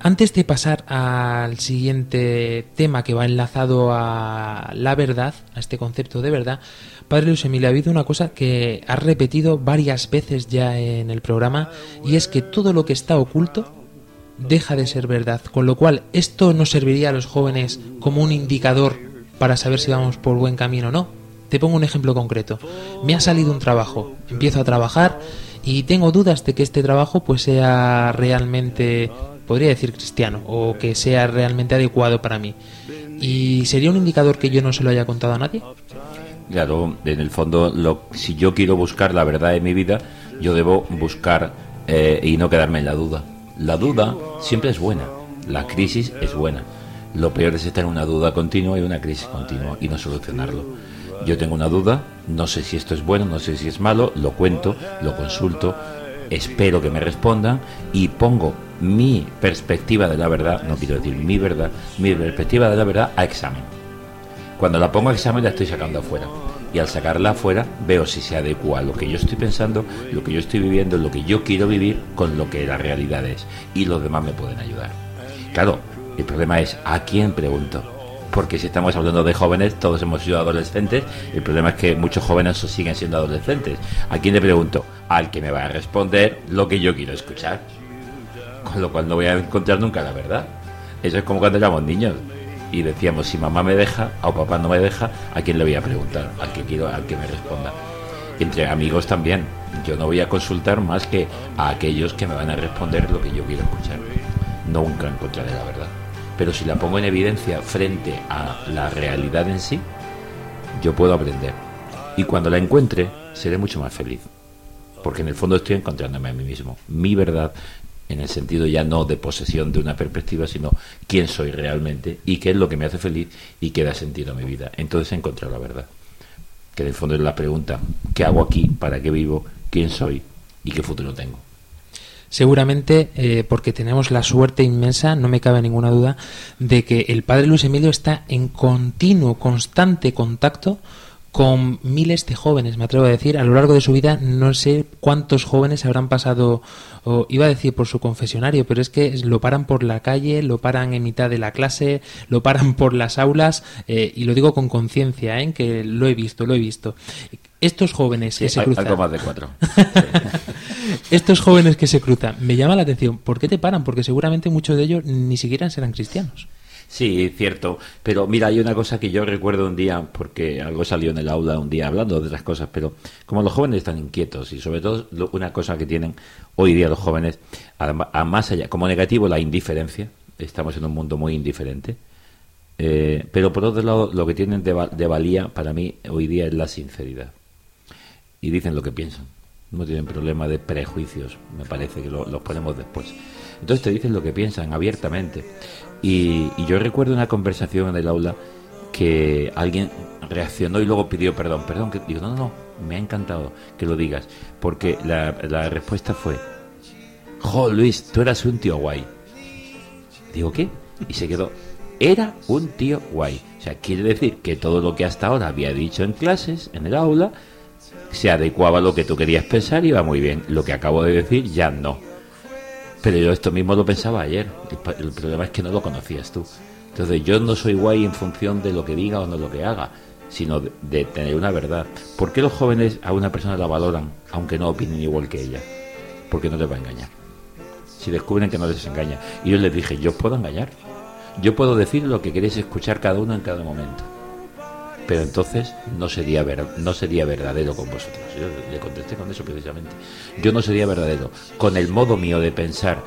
antes de pasar al siguiente tema que va enlazado a la verdad, a este concepto de verdad, Padre Luis Emilio, ha habido una cosa que has repetido varias veces ya en el programa y es que todo lo que está oculto deja de ser verdad, con lo cual esto nos serviría a los jóvenes como un indicador para saber si vamos por buen camino o no. Te pongo un ejemplo concreto. Me ha salido un trabajo, empiezo a trabajar y tengo dudas de que este trabajo pues sea realmente, podría decir cristiano, o que sea realmente adecuado para mí. ¿Y sería un indicador que yo no se lo haya contado a nadie? Claro, en el fondo, si yo quiero buscar la verdad en mi vida, yo debo buscar eh, y no quedarme en la duda. La duda siempre es buena, la crisis es buena. Lo peor es estar en una duda continua y una crisis continua y no solucionarlo. Yo tengo una duda, no sé si esto es bueno, no sé si es malo, lo cuento, lo consulto, espero que me respondan y pongo mi perspectiva de la verdad, no quiero decir mi verdad, mi perspectiva de la verdad a examen. Cuando la pongo a examen la estoy sacando afuera. Y al sacarla afuera veo si se adecua a lo que yo estoy pensando, lo que yo estoy viviendo, lo que yo quiero vivir con lo que la realidad es. Y los demás me pueden ayudar. Claro, el problema es a quién pregunto. Porque si estamos hablando de jóvenes, todos hemos sido adolescentes. El problema es que muchos jóvenes siguen siendo adolescentes. ¿A quién le pregunto? Al que me va a responder lo que yo quiero escuchar. Con lo cual no voy a encontrar nunca la verdad. Eso es como cuando éramos niños y decíamos si mamá me deja o papá no me deja, ¿a quién le voy a preguntar? Al que quiero, al que me responda. Entre amigos también. Yo no voy a consultar más que a aquellos que me van a responder lo que yo quiero escuchar. Nunca encontraré la verdad. Pero si la pongo en evidencia frente a la realidad en sí, yo puedo aprender. Y cuando la encuentre, seré mucho más feliz. Porque en el fondo estoy encontrándome a mí mismo. Mi verdad, en el sentido ya no de posesión de una perspectiva, sino quién soy realmente y qué es lo que me hace feliz y qué da sentido a mi vida. Entonces he encontrado la verdad. Que en el fondo es la pregunta, ¿qué hago aquí? ¿Para qué vivo? ¿Quién soy? ¿Y qué futuro tengo? Seguramente eh, porque tenemos la suerte inmensa, no me cabe ninguna duda, de que el padre Luis Emilio está en continuo, constante contacto con miles de jóvenes, me atrevo a decir, a lo largo de su vida no sé cuántos jóvenes habrán pasado, o iba a decir por su confesionario, pero es que lo paran por la calle, lo paran en mitad de la clase, lo paran por las aulas, eh, y lo digo con conciencia, ¿eh? que lo he visto, lo he visto. Estos jóvenes que se cruzan. algo más de cuatro. <laughs> Estos jóvenes que se cruzan, me llama la atención. ¿Por qué te paran? Porque seguramente muchos de ellos ni siquiera serán cristianos. Sí, cierto. Pero mira, hay una cosa que yo recuerdo un día, porque algo salió en el aula un día hablando de otras cosas, pero como los jóvenes están inquietos y sobre todo una cosa que tienen hoy día los jóvenes, a, más allá, como negativo la indiferencia, estamos en un mundo muy indiferente, eh, pero por otro lado lo que tienen de valía para mí hoy día es la sinceridad. Y dicen lo que piensan. No tienen problema de prejuicios, me parece que lo- los ponemos después. Entonces te dicen lo que piensan abiertamente. Y, y yo recuerdo una conversación en el aula que alguien reaccionó y luego pidió perdón. Perdón, que digo, no, no, no, me ha encantado que lo digas. Porque la, respuesta fue, jo, Luis, tú eras un tío guay. Digo, ¿qué? Y se quedó. era un tío guay. O sea, quiere decir que todo lo que hasta ahora había dicho en clases, en el aula, se adecuaba a lo que tú querías pensar y iba muy bien. Lo que acabo de decir ya no. Pero yo esto mismo lo pensaba ayer. El, problema es que no lo conocías tú. Entonces yo no soy guay en función de lo que diga o no lo que haga, sino de, tener una verdad. ¿Por qué los jóvenes a una persona la valoran aunque no opinen igual que ella? Porque no les va a engañar. Si descubren que no les engaña. Y yo les dije, yo puedo engañar. Yo puedo decir lo que queréis escuchar cada uno en cada momento. Pero entonces no sería, no sería verdadero con vosotros. Yo le contesté con eso precisamente. Yo no sería verdadero con el modo mío de pensar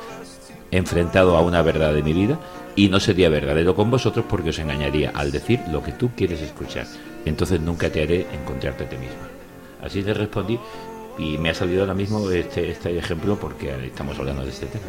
enfrentado a una verdad de mi vida y no sería verdadero con vosotros porque os engañaría al decir lo que tú quieres escuchar. Entonces nunca te haré encontrarte a ti misma. Así le respondí y me ha salido ahora mismo este, este ejemplo porque estamos hablando de este tema.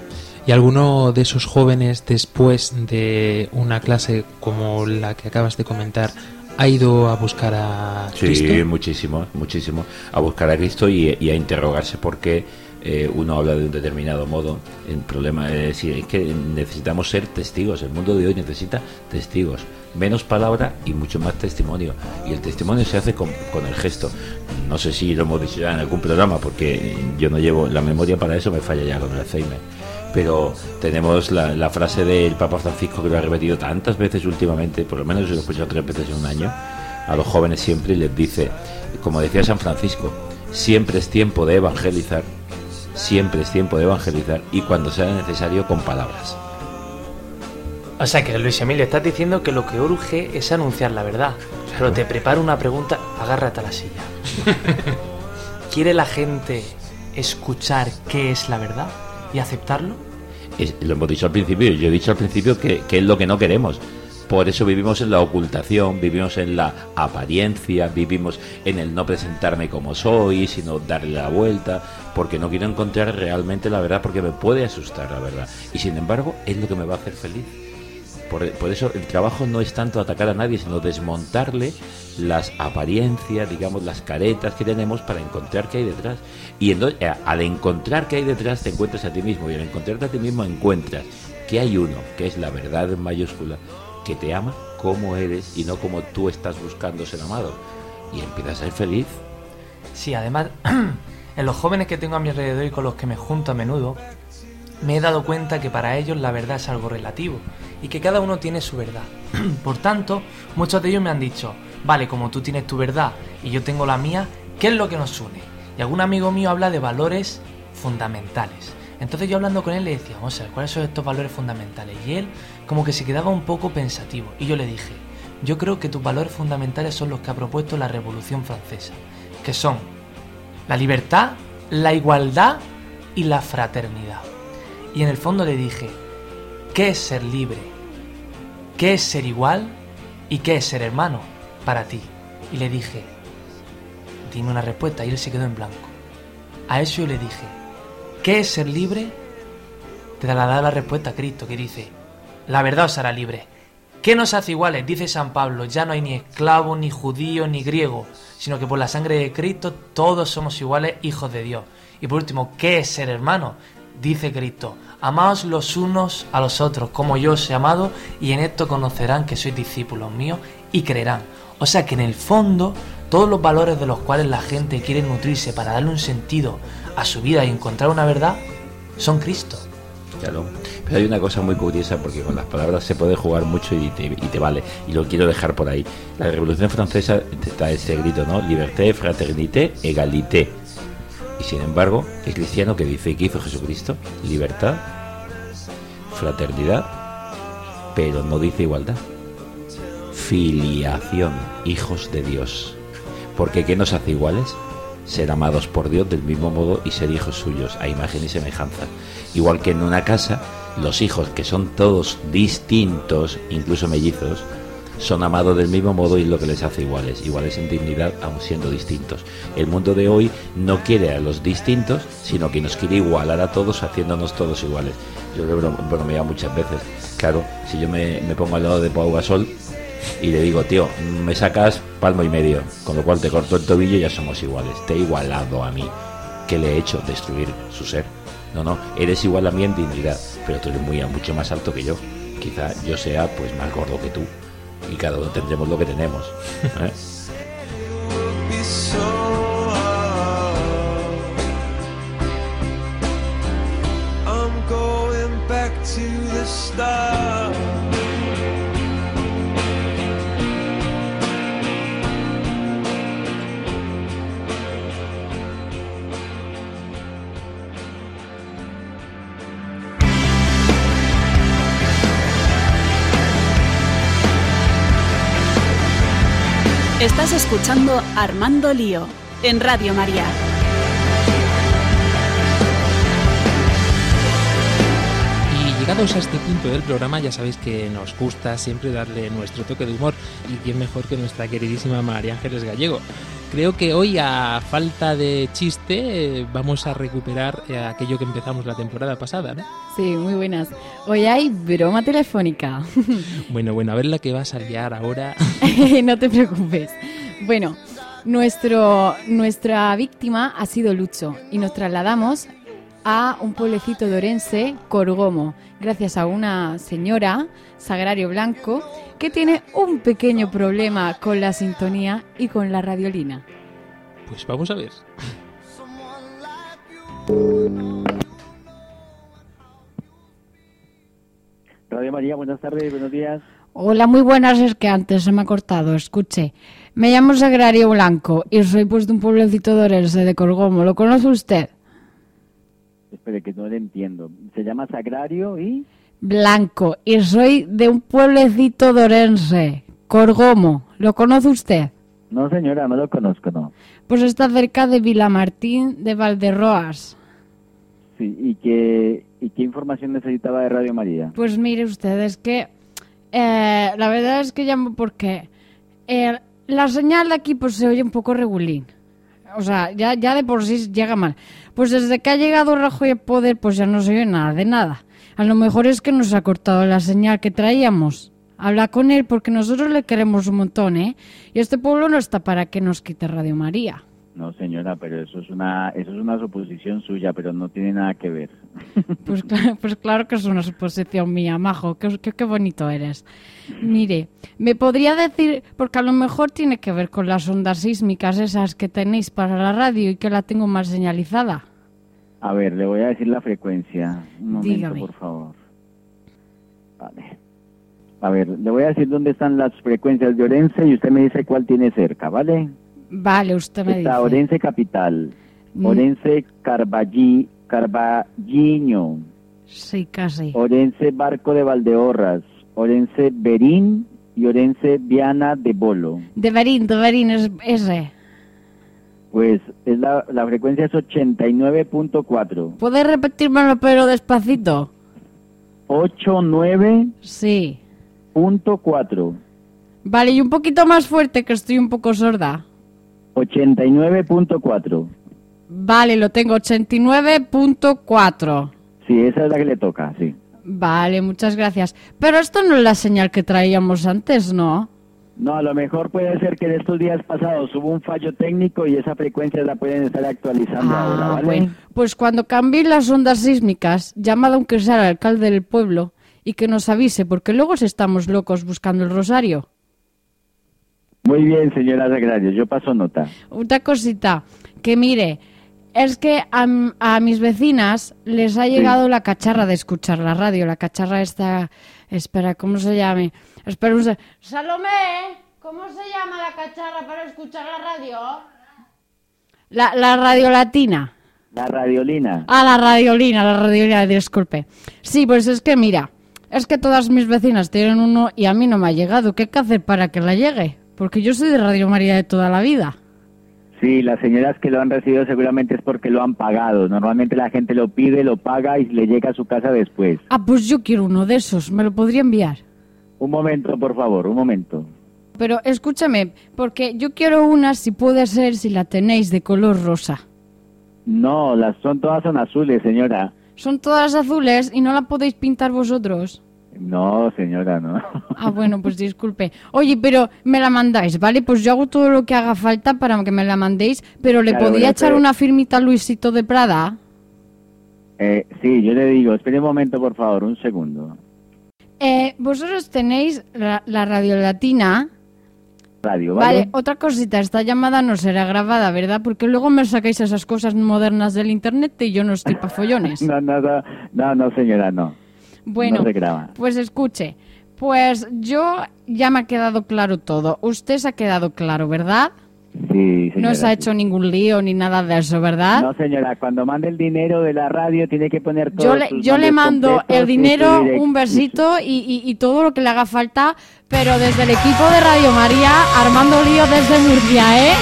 ¿Y alguno de esos jóvenes después de una clase como la que acabas de comentar ha ido a buscar a Sí, Cristo? muchísimo, muchísimo. A buscar a Cristo y, y a interrogarse por qué eh, uno habla de un determinado modo. El problema es, decir, es que necesitamos ser testigos. El mundo de hoy necesita testigos. Menos palabra y mucho más testimonio. Y el testimonio se hace con, con el gesto. No sé si lo hemos dicho ya en algún programa, porque yo no llevo la memoria para eso, me falla ya con el Alzheimer. Pero tenemos la, la frase del Papa Francisco que lo ha repetido tantas veces últimamente, por lo menos lo he escuchado tres veces en un año, a los jóvenes siempre y les dice, como decía San Francisco, siempre es tiempo de evangelizar, siempre es tiempo de evangelizar y cuando sea necesario con palabras. O sea que Luis Emilio, estás diciendo que lo que urge es anunciar la verdad. Pero te preparo una pregunta, agárrate a la silla. <laughs> ¿Quiere la gente escuchar qué es la verdad y aceptarlo? Lo hemos dicho al principio, yo he dicho al principio que, que es lo que no queremos. Por eso vivimos en la ocultación, vivimos en la apariencia, vivimos en el no presentarme como soy, sino darle la vuelta, porque no quiero encontrar realmente la verdad, porque me puede asustar la verdad. Y sin embargo, es lo que me va a hacer feliz. Por, eso el trabajo no es tanto atacar a nadie, sino desmontarle las apariencias, digamos, las caretas que tenemos para encontrar qué hay detrás. Y entonces, eh, al encontrar qué hay detrás, te encuentras a ti mismo. Y al encontrarte a ti mismo, encuentras que hay uno, que es la verdad en mayúscula, que te ama como eres y no como tú estás buscando ser amado. Y empiezas a ser feliz. Sí, además, <clears throat> en los jóvenes que tengo a mi alrededor y con los que me junto a menudo, me he dado cuenta que para ellos la verdad es algo relativo y que cada uno tiene su verdad. <clears throat> Por tanto, muchos de ellos me han dicho, vale, como tú tienes tu verdad y yo tengo la mía, ¿qué es lo que nos une? Y algún amigo mío habla de valores fundamentales. Entonces yo hablando con él le decía, vamos a ¿cuáles son estos valores fundamentales? Y él como que se quedaba un poco pensativo. Y yo le dije, yo creo que tus valores fundamentales son los que ha propuesto la Revolución Francesa, que son la libertad, la igualdad y la fraternidad. Y en el fondo le dije, ¿qué es ser libre? ¿Qué es ser igual? ¿Y qué es ser hermano para ti? Y le dije, dime una respuesta y él se quedó en blanco. A eso yo le dije, ¿qué es ser libre? Te la da la respuesta a Cristo que dice, la verdad os hará libre. ¿Qué nos hace iguales? Dice San Pablo, ya no hay ni esclavo, ni judío, ni griego, sino que por la sangre de Cristo todos somos iguales hijos de Dios. Y por último, ¿qué es ser hermano? Dice Cristo, amaos los unos a los otros, como yo os he amado, y en esto conocerán que sois discípulos míos y creerán. O sea que en el fondo, todos los valores de los cuales la gente quiere nutrirse para darle un sentido a su vida y encontrar una verdad, son Cristo. Claro. Pero hay una cosa muy curiosa porque con las palabras se puede jugar mucho y te, y te vale. Y lo quiero dejar por ahí. La Revolución Francesa está ese grito, ¿no? Liberté, fraternité, égalité. Y sin embargo, el cristiano que dice que hizo Jesucristo, libertad, fraternidad, pero no dice igualdad. Filiación, hijos de Dios. Porque ¿qué nos hace iguales? Ser amados por Dios del mismo modo y ser hijos suyos, a imagen y semejanza. Igual que en una casa, los hijos, que son todos distintos, incluso mellizos, son amados del mismo modo y es lo que les hace iguales, iguales en dignidad, aun siendo distintos. El mundo de hoy no quiere a los distintos, sino que nos quiere igualar a todos, haciéndonos todos iguales. Yo lo he bro- bromeado muchas veces. Claro, si yo me, me pongo al lado de Pau Gasol y le digo, tío, me sacas palmo y medio, con lo cual te corto el tobillo y ya somos iguales. Te he igualado a mí. ¿Qué le he hecho? Destruir su ser. No, no, eres igual a mí en dignidad, pero tú eres muy, mucho más alto que yo. quizá yo sea pues más gordo que tú y cada uno tendremos lo que tenemos. ¿eh? <laughs> Estás escuchando Armando Lío en Radio María. Y llegados a este punto del programa, ya sabéis que nos gusta siempre darle nuestro toque de humor y quién mejor que nuestra queridísima María Ángeles Gallego. Creo que hoy, a falta de chiste, vamos a recuperar eh, aquello que empezamos la temporada pasada, ¿no? Sí, muy buenas. Hoy hay broma telefónica. Bueno, bueno, a ver la que vas a liar ahora. <laughs> no te preocupes. Bueno, nuestro, nuestra víctima ha sido Lucho y nos trasladamos a un pueblecito de Orense, Corgomo, gracias a una señora, Sagrario Blanco, que tiene un pequeño problema con la sintonía y con la radiolina. Pues vamos a ver. Radio María, buenas tardes, buenos días. Hola, muy buenas. Es que antes se me ha cortado. Escuche, me llamo Sagrario Blanco y soy pues de un pueblecito de Orense, de Corgomo. ¿Lo conoce usted? Espere, que no le entiendo. Se llama Sagrario y... Blanco y soy de un pueblecito de Orense, Corgomo. ¿Lo conoce usted? No, señora, no lo conozco, no. Pues está cerca de Vilamartín de Valderroas. Sí, ¿y qué, ¿y qué información necesitaba de Radio María? Pues mire usted, es que eh, la verdad es que llamo porque eh, la señal de aquí pues se oye un poco regulín. O sea, ya, ya de por sí llega mal. Pues desde que ha llegado Rajoy al poder, pues ya no se oye nada de nada. A lo mejor es que nos ha cortado la señal que traíamos. Habla con él porque nosotros le queremos un montón, ¿eh? Y este pueblo no está para que nos quite Radio María. No, señora, pero eso es una eso es una suposición suya, pero no tiene nada que ver. <laughs> Pues claro, pues claro que es una suposición mía, majo. Qué, qué, qué bonito eres. Mire, me podría decir, porque a lo mejor tiene que ver con las ondas sísmicas esas que tenéis para la radio y que la tengo mal señalizada. A ver, le voy a decir la frecuencia. Un momento, Dígame. por favor. Vale. A ver, le voy a decir dónde están las frecuencias de Orense y usted me dice cuál tiene cerca, ¿vale? Vale, usted me Está dice. Orense Capital, Mm. Orense Carballí, Carballiño, Sí, casi. Orense Barco de Valdeorras, Orense Berín y Orense Viana de Bolo. De Berín, de Berín, es ese. Pues es la, la frecuencia es 89.4. ¿Puedes repetírmelo pero despacito? 89.4. Sí. Vale, y un poquito más fuerte que estoy un poco sorda. 89.4. Vale, lo tengo, 89.4. Sí, esa es la que le toca, sí. Vale, muchas gracias. Pero esto no es la señal que traíamos antes, ¿no? No, a lo mejor puede ser que en estos días pasados hubo un fallo técnico y esa frecuencia la pueden estar actualizando ahora, Ah, ¿vale? bueno. Pues cuando cambien las ondas sísmicas, llamad aunque sea al alcalde del pueblo y que nos avise, porque luego si estamos locos buscando el rosario. Muy bien, señora Sagrario, yo paso nota. Otra cosita, que mire, es que a, mis vecinas les ha llegado la cacharra de escuchar la radio, la cacharra esta, espera, ¿cómo se llame? Espera un Salomé, ¿cómo se llama la cacharra para escuchar la radio? La, la radio latina. La radiolina. Ah, la radiolina, la radiolina, disculpe. Sí, pues es que mira, es que todas mis vecinas tienen uno y a mí no me ha llegado. ¿Qué hay que hacer para que la llegue? Porque yo soy de Radio María de toda la vida. Sí, las señoras que lo han recibido seguramente es porque lo han pagado. Normalmente la gente lo pide, lo paga y le llega a su casa después. Ah, pues yo quiero uno de esos, ¿me lo podría enviar? Un momento, por favor, un momento. Pero escúchame, porque yo quiero una, si puede ser, si la tenéis de color rosa. No, las son todas son azules, señora. Son todas azules y no la podéis pintar vosotros. No, señora, no. Ah, bueno, pues disculpe. Oye, pero me la mandáis, ¿vale? Pues yo hago todo lo que haga falta para que me la mandéis, pero ¿le Claro, podría bueno, echar pero- una firmita a Luisito de Prada? Eh, sí, yo le digo, espere un momento, por favor, un segundo. Eh, vosotros tenéis la, la radio latina. Radio, Vale, ¿vale? otra cosita, esta llamada no será grabada, ¿verdad? Porque luego me sacáis esas cosas modernas del internet y yo no estoy pa' follones. <laughs> No, no, no, no, no, señora, no. Bueno, No se graba. pues escuche, pues yo ya me ha quedado claro todo. Usted se ha quedado claro, ¿verdad? Sí, señora. No se ha hecho ningún lío ni nada de eso, ¿verdad? No, señora, cuando mande el dinero de la radio tiene que poner todo. Yo le, yo le mando el dinero, un besito y, y- y todo lo que le haga falta, pero desde el equipo de Radio María, Armando Lío desde Murcia, ¿eh?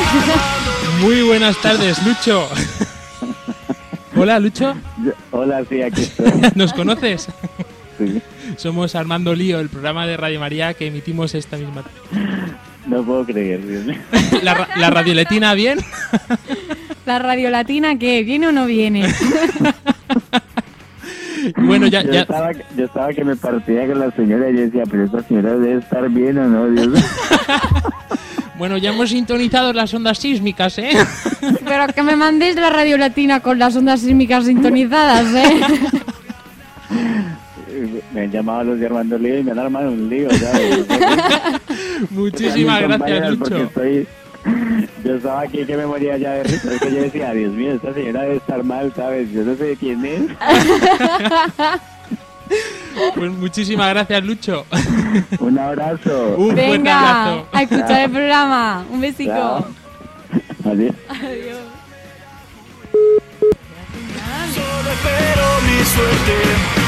Muy buenas tardes, Lucho. <laughs> Hola, Lucho. Hola, sí, aquí estoy. <laughs> ¿Nos conoces? Sí. Somos Armando Lío, el programa de Radio María que emitimos esta misma. No puedo creer. Dios mío. <laughs> ¿La, ra- la radioletina bien? La Radio Latina, ¿qué? ¿Viene o no viene? <laughs> Bueno, ya, yo, ya. Estaba, yo estaba que me partía con la señora y yo decía, pero esta señora debe estar bien o no, Dios mío. <laughs> Bueno, ya hemos sintonizado las ondas sísmicas, ¿eh? Pero que me mandéis la Radio Latina con las ondas sísmicas sintonizadas, ¿eh? Me han llamado los de Armando Lío y me han armado un lío, ¿sabes? <laughs> Muchísimas gracias, Lucho. estoy- Yo estaba aquí que me moría ya de risa, es que yo decía, Dios mío, esta señora debe estar mal, ¿sabes? Yo no sé quién es. <laughs> Pues muchísimas gracias, Lucho. Un abrazo. Un Venga, abrazo. a escuchar el programa. Un besico. Chao. Adiós. Adiós. Solo espero mi suerte.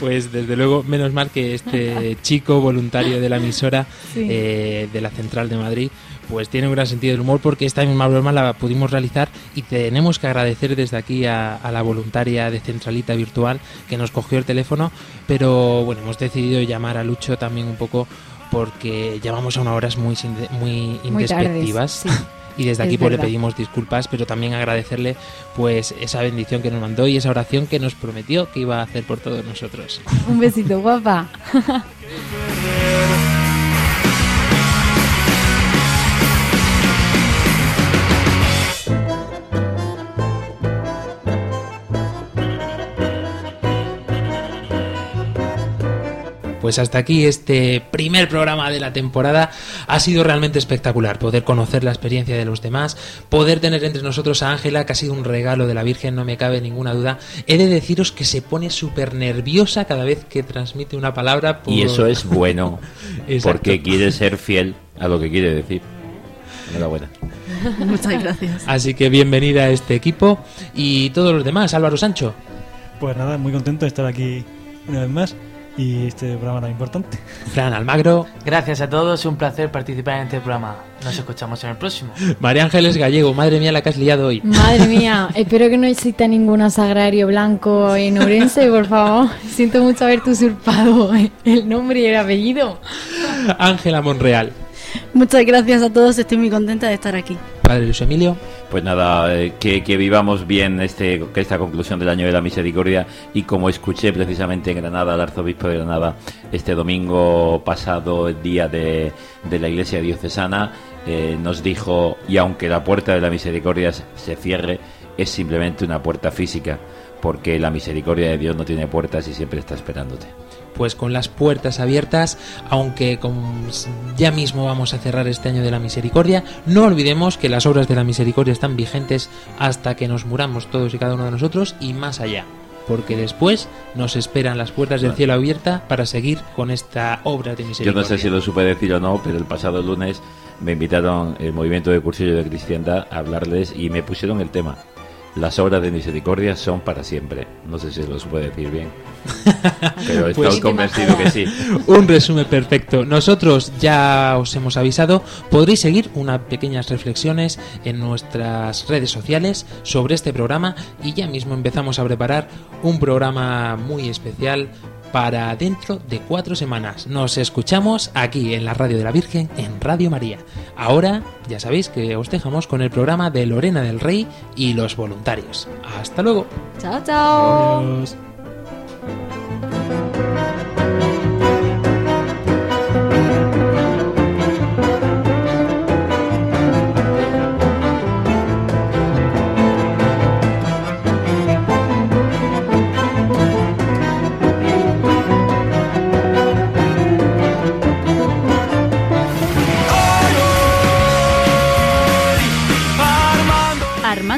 Pues desde luego, menos mal que este <laughs> chico voluntario de la emisora Sí. eh, de la Central de Madrid, pues tiene un gran sentido del humor porque esta misma broma la pudimos realizar y tenemos que agradecer desde aquí a, a la voluntaria de Centralita Virtual que nos cogió el teléfono, pero bueno, hemos decidido llamar a Lucho también un poco porque llamamos a unas horas muy, muy Muy tardes, sí. Y desde Es aquí pues, le pedimos disculpas, pero también agradecerle pues esa bendición que nos mandó y esa oración que nos prometió que iba a hacer por todos nosotros. Un besito, guapa. <laughs> Pues hasta aquí este primer programa de la temporada. Ha sido realmente espectacular poder conocer la experiencia de los demás, poder tener entre nosotros a Ángela, que ha sido un regalo de la Virgen, no me cabe ninguna duda. He de deciros que se pone súper nerviosa cada vez que transmite una palabra. por- Y eso es bueno, <laughs> porque quiere ser fiel a lo que quiere decir. Enhorabuena. <laughs> Muchas gracias. Así que bienvenida a este equipo y todos los demás. Álvaro Sancho. Pues nada, muy contento de estar aquí una vez más y este programa tan importante. Fran Almagro. Gracias a todos, es un placer participar en este programa. Nos escuchamos en el próximo. María Ángeles Gallego. Madre mía la que has liado hoy. Madre mía, espero que no exista ningún asagrario blanco en Orense, por favor. Siento mucho haberte usurpado el nombre y el apellido. Ángela Monreal. Muchas gracias a todos, estoy muy contenta de estar aquí. Padre Luis Emilio. Pues nada, eh, que, que vivamos bien este, esta conclusión del año de la misericordia y como escuché precisamente en Granada al arzobispo de Granada este domingo pasado, el día de, de la iglesia diocesana, eh, nos dijo, y aunque la puerta de la misericordia se- se cierre, es simplemente una puerta física, porque la misericordia de Dios no tiene puertas y siempre está esperándote. Pues con las puertas abiertas, aunque con- ya mismo vamos a cerrar este año de la misericordia, no olvidemos que las obras de la misericordia están vigentes hasta que nos muramos todos y cada uno de nosotros y más allá, porque después nos esperan las puertas del cielo abiertas para seguir con esta obra de Yo misericordia. no sé si lo supe decir o no, pero el pasado lunes me invitaron el movimiento de cursillo de cristiandad a hablarles y me pusieron el tema. Las obras de misericordia son para siempre. No sé si lo supe decir bien. <laughs> Pero estoy Pues- convencido que sí. <laughs> Un resumen perfecto. Nosotros ya os hemos avisado, podréis seguir unas pequeñas reflexiones en nuestras redes sociales sobre este programa y ya mismo empezamos a preparar un programa muy especial para dentro de cuatro semanas. Nos escuchamos aquí en la Radio de la Virgen, en Radio María. Ahora ya sabéis que os dejamos con el programa de Lorena del Rey y los voluntarios. Hasta luego. Chao, chao. Adiós.